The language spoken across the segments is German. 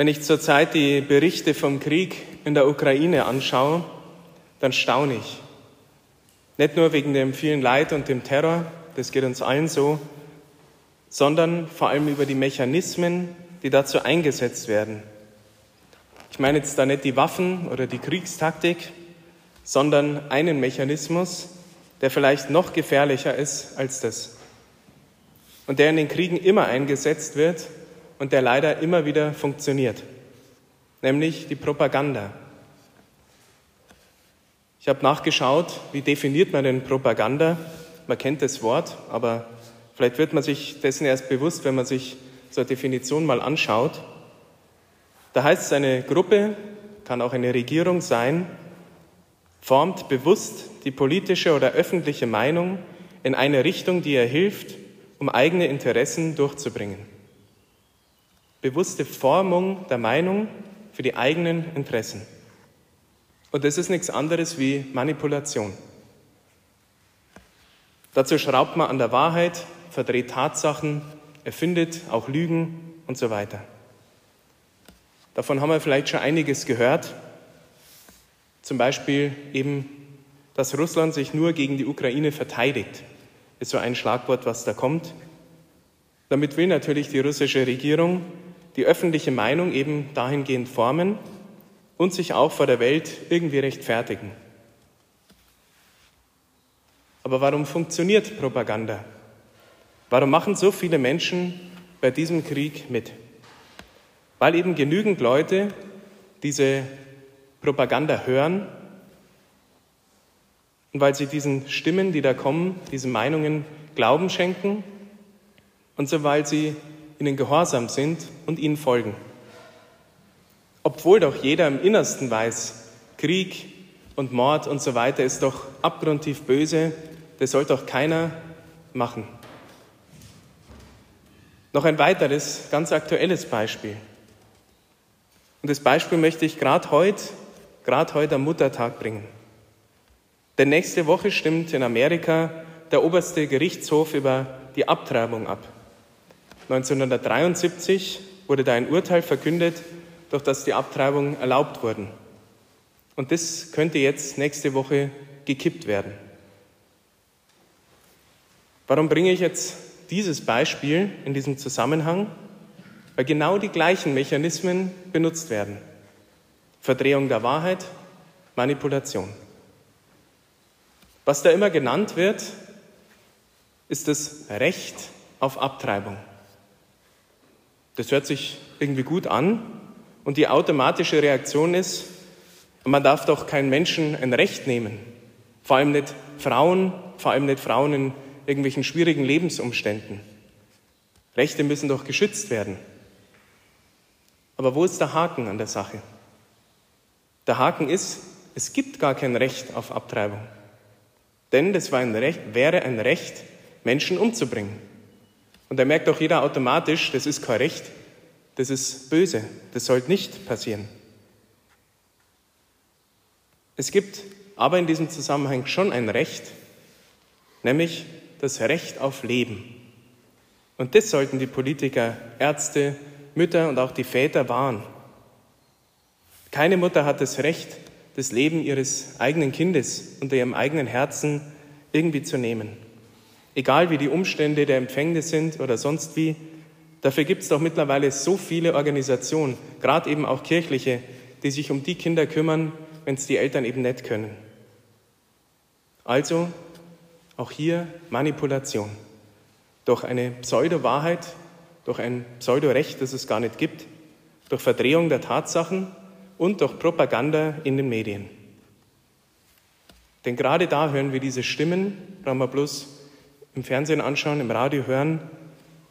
Wenn ich zurzeit die Berichte vom Krieg in der Ukraine anschaue, dann staune ich. Nicht nur wegen dem vielen Leid und dem Terror, das geht uns allen so, sondern vor allem über die Mechanismen, die dazu eingesetzt werden. Ich meine jetzt da nicht die Waffen oder die Kriegstaktik, sondern einen Mechanismus, der vielleicht noch gefährlicher ist als das und der in den Kriegen immer eingesetzt wird und der leider immer wieder funktioniert, nämlich die Propaganda. Ich habe nachgeschaut, wie definiert man denn Propaganda? Man kennt das Wort, aber vielleicht wird man sich dessen erst bewusst, wenn man sich eine Definition mal anschaut. Da heißt es, eine Gruppe, kann auch eine Regierung sein, formt bewusst die politische oder öffentliche Meinung in eine Richtung, die ihr hilft, um eigene Interessen durchzubringen. Bewusste Formung der Meinung für die eigenen Interessen. Und das ist nichts anderes wie Manipulation. Dazu schraubt man an der Wahrheit, verdreht Tatsachen, erfindet auch Lügen und so weiter. Davon haben wir vielleicht schon einiges gehört. Zum Beispiel eben, dass Russland sich nur gegen die Ukraine verteidigt, ist so ein Schlagwort, was da kommt. Damit will natürlich die russische Regierung die öffentliche Meinung eben dahingehend formen, und sich auch vor der Welt irgendwie rechtfertigen. Aber warum funktioniert Propaganda? Warum machen so viele Menschen bei diesem Krieg mit? Weil eben genügend Leute diese Propaganda hören und weil sie diesen Stimmen, die da kommen, diesen Meinungen Glauben schenken und so weil sie ihnen gehorsam sind und ihnen folgen. Obwohl doch jeder im Innersten weiß, Krieg und Mord und so weiter ist doch abgrundtief böse, das soll doch keiner machen. Noch ein weiteres, ganz aktuelles Beispiel. Und das Beispiel möchte ich gerade heute, gerade heute am Muttertag bringen. Denn nächste Woche stimmt in Amerika der oberste Gerichtshof über die Abtreibung ab. 1973 wurde da ein Urteil verkündet, durch das die Abtreibungen erlaubt wurden. Und das könnte jetzt nächste Woche gekippt werden. Warum bringe ich jetzt dieses Beispiel in diesem Zusammenhang? Weil genau die gleichen Mechanismen benutzt werden. Verdrehung der Wahrheit, Manipulation. Was da immer genannt wird, ist das Recht auf Abtreibung. Das hört sich irgendwie gut an, und die automatische Reaktion ist, man darf doch keinen Menschen ein Recht nehmen. Vor allem nicht Frauen, vor allem nicht Frauen in irgendwelchen schwierigen Lebensumständen. Rechte müssen doch geschützt werden. Aber wo ist der Haken an der Sache? Der Haken ist, es gibt gar kein Recht auf Abtreibung. Denn das ein Recht, wäre ein Recht, Menschen umzubringen. Und da merkt auch jeder automatisch, das ist kein Recht, das ist böse, das sollte nicht passieren. Es gibt aber in diesem Zusammenhang schon ein Recht, nämlich das Recht auf Leben. Und das sollten die Politiker, Ärzte, Mütter und auch die Väter wahren. Keine Mutter hat das Recht, das Leben ihres eigenen Kindes unter ihrem eigenen Herzen irgendwie zu nehmen. Egal wie die Umstände der Empfängnis sind oder sonst wie, Dafür gibt es doch mittlerweile so viele Organisationen, gerade eben auch kirchliche, die sich um die Kinder kümmern, wenn es die Eltern eben nicht können. Also auch hier Manipulation. Durch eine Pseudo-Wahrheit, durch ein Pseudo-Recht, das es gar nicht gibt, durch Verdrehung der Tatsachen und durch Propaganda in den Medien. Denn gerade da hören wir diese Stimmen, wir bloß im Fernsehen anschauen, im Radio hören,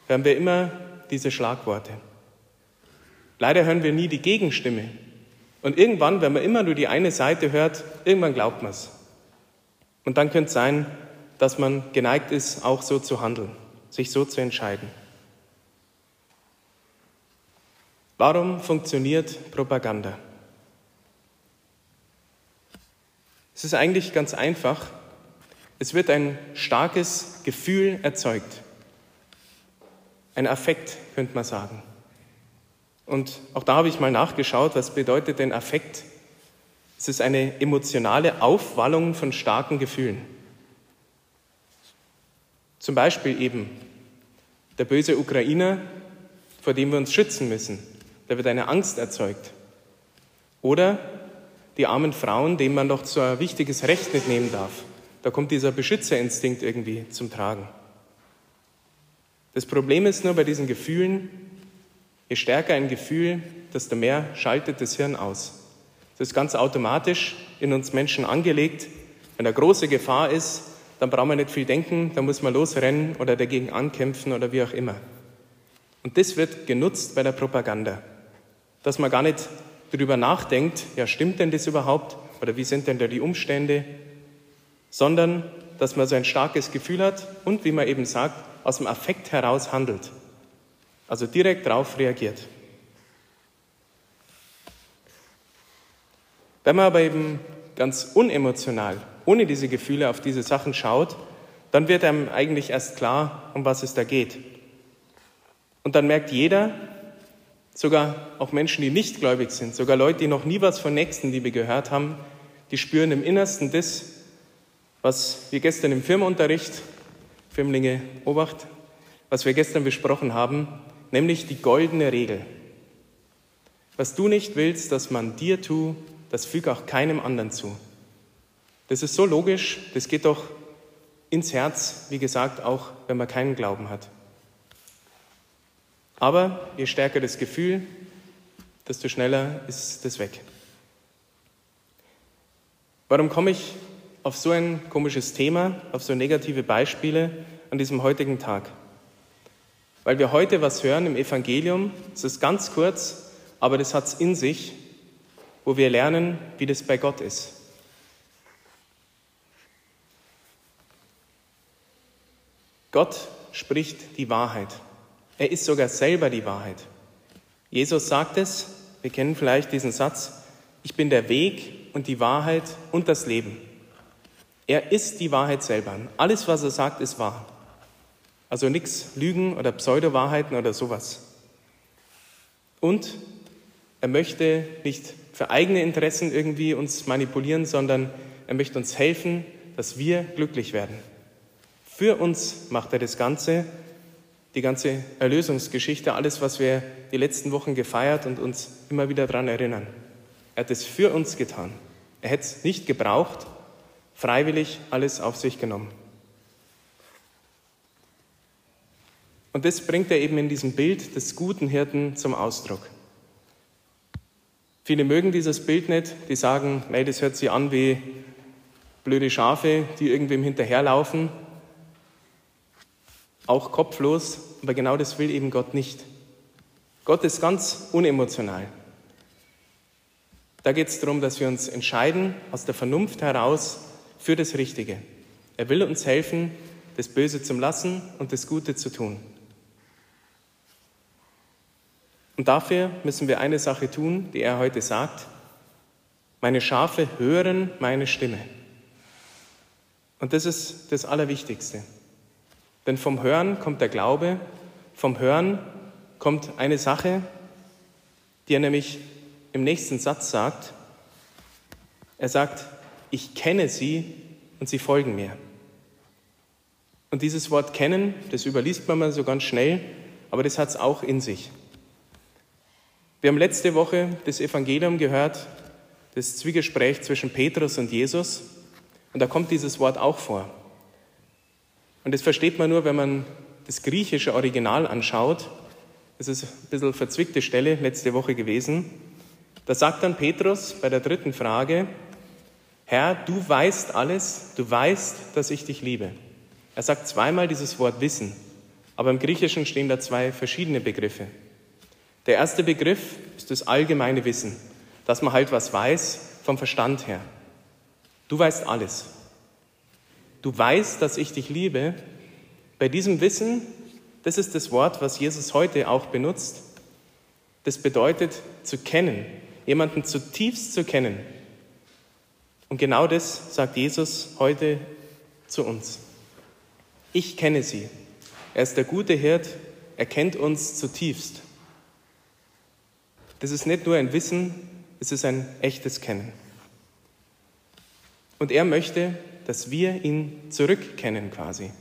hören wir immer diese Schlagworte. Leider hören wir nie die Gegenstimme. Und irgendwann, wenn man immer nur die eine Seite hört, irgendwann glaubt man es. Und dann könnte es sein, dass man geneigt ist, auch so zu handeln, sich so zu entscheiden. Warum funktioniert Propaganda? Es ist eigentlich ganz einfach. Es wird ein starkes Gefühl erzeugt. Ein Affekt, könnte man sagen. Und auch da habe ich mal nachgeschaut, was bedeutet denn Affekt? Es ist eine emotionale Aufwallung von starken Gefühlen. Zum Beispiel eben der böse Ukrainer, vor dem wir uns schützen müssen. Da wird eine Angst erzeugt. Oder die armen Frauen, denen man doch so ein wichtiges Recht nicht nehmen darf. Da kommt dieser Beschützerinstinkt irgendwie zum Tragen. Das Problem ist nur bei diesen Gefühlen, je stärker ein Gefühl, desto mehr schaltet das Hirn aus. Das ist ganz automatisch in uns Menschen angelegt. Wenn eine große Gefahr ist, dann braucht man nicht viel denken, dann muss man losrennen oder dagegen ankämpfen oder wie auch immer. Und das wird genutzt bei der Propaganda, dass man gar nicht darüber nachdenkt, ja stimmt denn das überhaupt oder wie sind denn da die Umstände, sondern dass man so ein starkes Gefühl hat und, wie man eben sagt, aus dem Affekt heraus handelt. Also direkt darauf reagiert. Wenn man aber eben ganz unemotional, ohne diese Gefühle auf diese Sachen schaut, dann wird einem eigentlich erst klar, um was es da geht. Und dann merkt jeder, sogar auch Menschen, die nicht gläubig sind, sogar Leute, die noch nie was von Nächstenliebe gehört haben, die spüren im Innersten das, was wir gestern im Firmenunterricht, Firmlinge Obacht, was wir gestern besprochen haben, nämlich die goldene Regel. Was du nicht willst, dass man dir tut, das füge auch keinem anderen zu. Das ist so logisch, das geht doch ins Herz, wie gesagt, auch wenn man keinen Glauben hat. Aber je stärker das Gefühl, desto schneller ist das weg. Warum komme ich auf so ein komisches Thema, auf so negative Beispiele an diesem heutigen Tag? Weil wir heute was hören im Evangelium, es ist ganz kurz, aber das hat es in sich, wo wir lernen, wie das bei Gott ist. Gott spricht die Wahrheit. Er ist sogar selber die Wahrheit. Jesus sagt es, wir kennen vielleicht diesen Satz, ich bin der Weg und die Wahrheit und das Leben. Er ist die Wahrheit selber. Alles, was er sagt, ist wahr. Also nichts Lügen oder Pseudo-Wahrheiten oder sowas. Und er möchte nicht für eigene Interessen irgendwie uns manipulieren, sondern er möchte uns helfen, dass wir glücklich werden. Für uns macht er das Ganze, die ganze Erlösungsgeschichte, alles, was wir die letzten Wochen gefeiert und uns immer wieder daran erinnern. Er hat es für uns getan. Er hätte es nicht gebraucht, freiwillig alles auf sich genommen. Und das bringt er eben in diesem Bild des guten Hirten zum Ausdruck. Viele mögen dieses Bild nicht, die sagen, hey, das hört sich an wie blöde Schafe, die irgendwem hinterherlaufen, auch kopflos, aber genau das will eben Gott nicht. Gott ist ganz unemotional. Da geht es darum, dass wir uns entscheiden aus der Vernunft heraus für das Richtige. Er will uns helfen, das Böse zu lassen und das Gute zu tun. Und dafür müssen wir eine Sache tun, die er heute sagt. Meine Schafe hören meine Stimme. Und das ist das Allerwichtigste. Denn vom Hören kommt der Glaube, vom Hören kommt eine Sache, die er nämlich im nächsten Satz sagt. Er sagt, ich kenne sie und sie folgen mir. Und dieses Wort kennen, das überliest man mal so ganz schnell, aber das hat es auch in sich. Wir haben letzte Woche das Evangelium gehört, das Zwiegespräch zwischen Petrus und Jesus. Und da kommt dieses Wort auch vor. Und das versteht man nur, wenn man das griechische Original anschaut. Das ist ein bisschen verzwickte Stelle letzte Woche gewesen. Da sagt dann Petrus bei der dritten Frage, Herr, du weißt alles, du weißt, dass ich dich liebe. Er sagt zweimal dieses Wort wissen, aber im Griechischen stehen da zwei verschiedene Begriffe. Der erste Begriff ist das allgemeine Wissen, dass man halt was weiß vom Verstand her. Du weißt alles. Du weißt, dass ich dich liebe. Bei diesem Wissen, das ist das Wort, was Jesus heute auch benutzt. Das bedeutet zu kennen, jemanden zutiefst zu kennen. Und genau das sagt Jesus heute zu uns. Ich kenne sie. Er ist der gute Hirt, er kennt uns zutiefst. Das ist nicht nur ein Wissen, es ist ein echtes Kennen. Und er möchte, dass wir ihn zurückkennen quasi.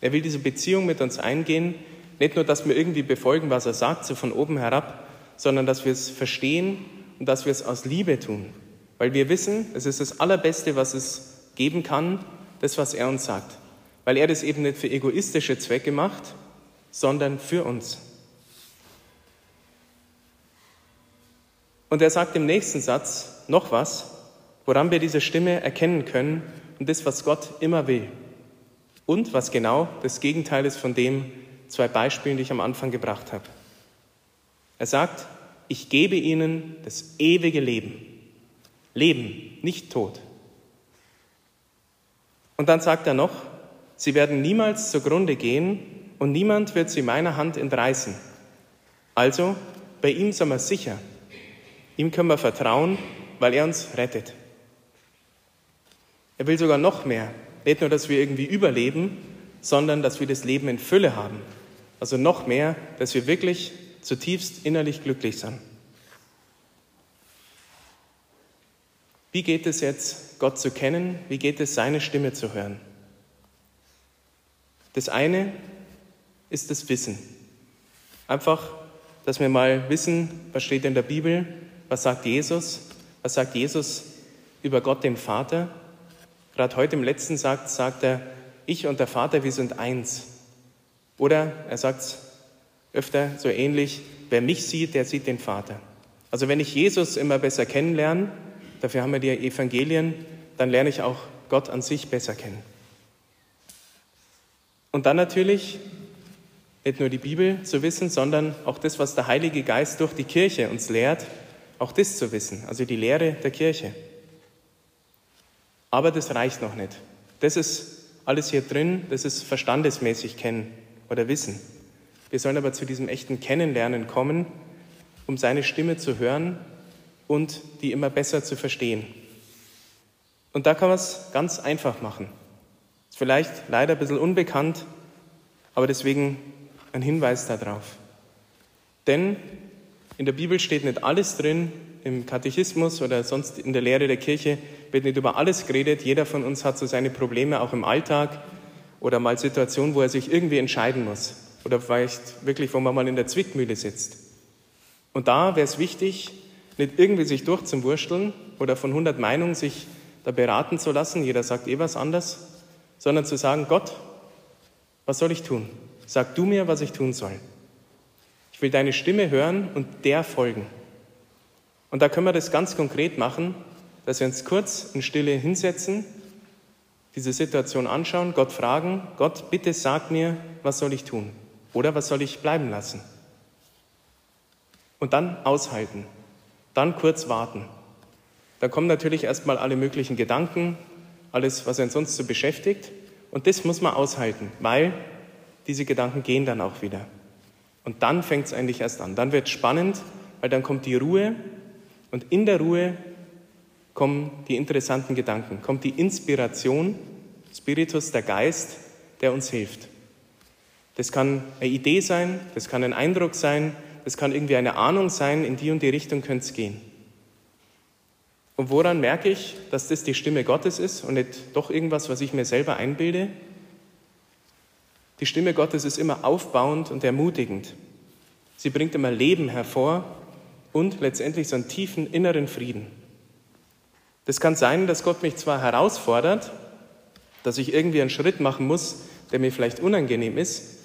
Er will diese Beziehung mit uns eingehen, nicht nur, dass wir irgendwie befolgen, was er sagt, so von oben herab, sondern dass wir es verstehen und dass wir es aus Liebe tun. Weil wir wissen, es ist das Allerbeste, was es geben kann, das, was er uns sagt. Weil er das eben nicht für egoistische Zwecke macht, sondern für uns. Und er sagt im nächsten Satz noch was, woran wir diese Stimme erkennen können und das, was Gott immer will. Und was genau das Gegenteil ist von dem zwei Beispielen, die ich am Anfang gebracht habe. Er sagt, ich gebe ihnen das ewige Leben. Leben, nicht Tod. Und dann sagt er noch, sie werden niemals zugrunde gehen und niemand wird sie meiner Hand entreißen. Also, bei ihm sind wir sicher. Ihm können wir vertrauen, weil er uns rettet. Er will sogar noch mehr. Nicht nur, dass wir irgendwie überleben, sondern dass wir das Leben in Fülle haben. Also noch mehr, dass wir wirklich zutiefst innerlich glücklich sind. Wie geht es jetzt, Gott zu kennen? Wie geht es, seine Stimme zu hören? Das eine ist das Wissen. Einfach, dass wir mal wissen, was steht in der Bibel, was sagt Jesus, was sagt Jesus über Gott, den Vater. Gerade heute im letzten Satz sagt er, ich und der Vater, wir sind eins. Oder er sagt öfter so ähnlich, wer mich sieht, der sieht den Vater. Also wenn ich Jesus immer besser kennenlerne, dafür haben wir die Evangelien, dann lerne ich auch Gott an sich besser kennen. Und dann natürlich nicht nur die Bibel zu wissen, sondern auch das, was der Heilige Geist durch die Kirche uns lehrt, auch das zu wissen, also die Lehre der Kirche. Aber das reicht noch nicht. Das ist alles hier drin, das ist verstandesmäßig kennen oder wissen. Wir sollen aber zu diesem echten Kennenlernen kommen, um seine Stimme zu hören und die immer besser zu verstehen. Und da kann man es ganz einfach machen. Ist vielleicht leider ein bisschen unbekannt, aber deswegen ein Hinweis darauf. Denn in der Bibel steht nicht alles drin, im Katechismus oder sonst in der Lehre der Kirche wird nicht über alles geredet. Jeder von uns hat so seine Probleme auch im Alltag oder mal Situationen, wo er sich irgendwie entscheiden muss oder vielleicht wirklich, wo man mal in der Zwickmühle sitzt. Und da wäre es wichtig, nicht irgendwie sich durchzuwursteln oder von 100 Meinungen sich da beraten zu lassen, jeder sagt eh was anders, sondern zu sagen, Gott, was soll ich tun? Sag du mir, was ich tun soll. Ich will deine Stimme hören und der folgen. Und da können wir das ganz konkret machen, dass wir uns kurz in Stille hinsetzen diese Situation anschauen, Gott fragen, Gott, bitte sag mir, was soll ich tun? Oder was soll ich bleiben lassen? Und dann aushalten, dann kurz warten. Da kommen natürlich erstmal alle möglichen Gedanken, alles, was einen sonst so beschäftigt. Und das muss man aushalten, weil diese Gedanken gehen dann auch wieder. Und dann fängt es eigentlich erst an. Dann wird es spannend, weil dann kommt die Ruhe und in der Ruhe kommen die interessanten Gedanken, kommt die Inspiration, Spiritus, der Geist, der uns hilft. Das kann eine Idee sein, das kann ein Eindruck sein, das kann irgendwie eine Ahnung sein, in die und die Richtung könnte es gehen. Und woran merke ich, dass das die Stimme Gottes ist und nicht doch irgendwas, was ich mir selber einbilde? Die Stimme Gottes ist immer aufbauend und ermutigend. Sie bringt immer Leben hervor und letztendlich so einen tiefen inneren Frieden. Das kann sein, dass Gott mich zwar herausfordert, dass ich irgendwie einen Schritt machen muss, der mir vielleicht unangenehm ist,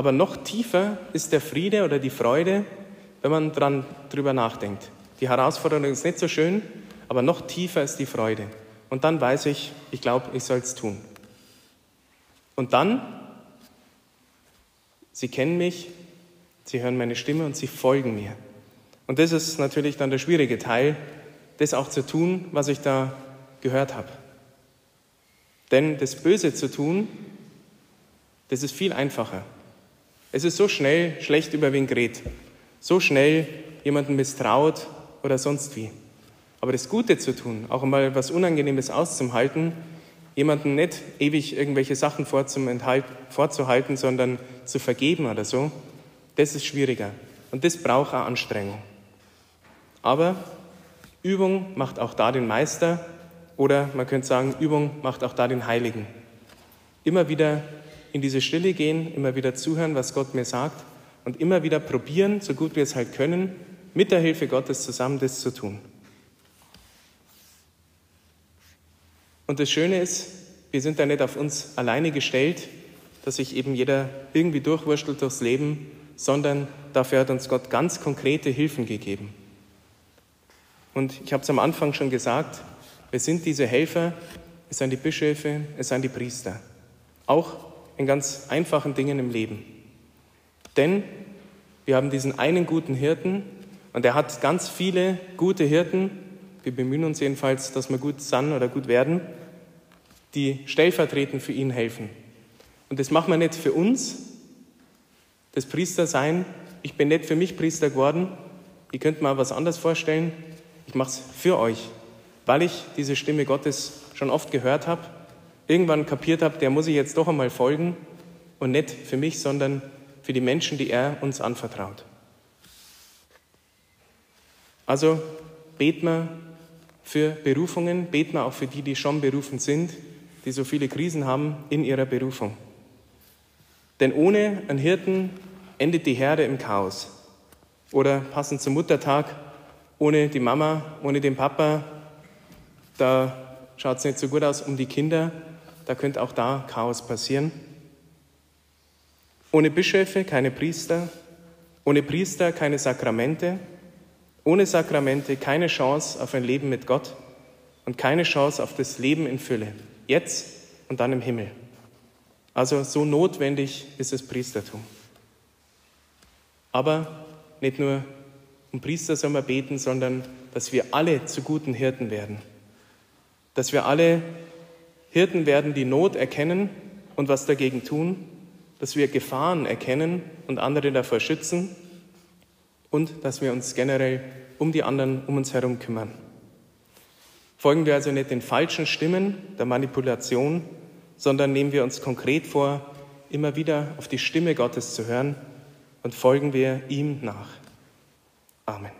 aber noch tiefer ist der Friede oder die Freude, wenn man dran drüber nachdenkt. Die Herausforderung ist nicht so schön, aber noch tiefer ist die Freude. Und dann weiß ich, ich glaube, ich soll es tun. Und dann, Sie kennen mich, Sie hören meine Stimme und Sie folgen mir. Und das ist natürlich dann der schwierige Teil, das auch zu tun, was ich da gehört habe. Denn das Böse zu tun, das ist viel einfacher. Es ist so schnell schlecht über wen gerät, so schnell jemanden misstraut oder sonst wie. Aber das Gute zu tun, auch mal was Unangenehmes auszuhalten, jemanden nicht ewig irgendwelche Sachen vorzuhalten, sondern zu vergeben oder so, das ist schwieriger. Und das braucht auch Anstrengung. Aber Übung macht auch da den Meister oder man könnte sagen, Übung macht auch da den Heiligen. Immer wieder in diese Stille gehen, immer wieder zuhören, was Gott mir sagt und immer wieder probieren, so gut wir es halt können, mit der Hilfe Gottes zusammen das zu tun. Und das Schöne ist, wir sind da nicht auf uns alleine gestellt, dass sich eben jeder irgendwie durchwurschtelt durchs Leben, sondern dafür hat uns Gott ganz konkrete Hilfen gegeben. Und ich habe es am Anfang schon gesagt, wir sind diese Helfer, es sind die Bischöfe, es sind die Priester. Auch in ganz einfachen Dingen im Leben. Denn wir haben diesen einen guten Hirten und er hat ganz viele gute Hirten. Wir bemühen uns jedenfalls, dass wir gut sind oder gut werden, die stellvertretend für ihn helfen. Und das machen wir nicht für uns, das Priester sein. Ich bin nicht für mich Priester geworden. Ihr könnt mir was anderes vorstellen. Ich mache es für euch, weil ich diese Stimme Gottes schon oft gehört habe, irgendwann kapiert habe, der muss ich jetzt doch einmal folgen und nicht für mich, sondern für die Menschen, die er uns anvertraut. Also beten wir für Berufungen, beten wir auch für die, die schon berufen sind, die so viele Krisen haben in ihrer Berufung. Denn ohne einen Hirten endet die Herde im Chaos. Oder passend zum Muttertag, ohne die Mama, ohne den Papa, da schaut es nicht so gut aus um die Kinder, da könnte auch da Chaos passieren. Ohne Bischöfe keine Priester, ohne Priester keine Sakramente, ohne Sakramente keine Chance auf ein Leben mit Gott und keine Chance auf das Leben in Fülle, jetzt und dann im Himmel. Also so notwendig ist das Priestertum. Aber nicht nur um Priester sollen wir beten, sondern dass wir alle zu guten Hirten werden. Dass wir alle Hirten werden, die Not erkennen und was dagegen tun. Dass wir Gefahren erkennen und andere davor schützen. Und dass wir uns generell um die anderen um uns herum kümmern. Folgen wir also nicht den falschen Stimmen der Manipulation, sondern nehmen wir uns konkret vor, immer wieder auf die Stimme Gottes zu hören und folgen wir ihm nach. Amen.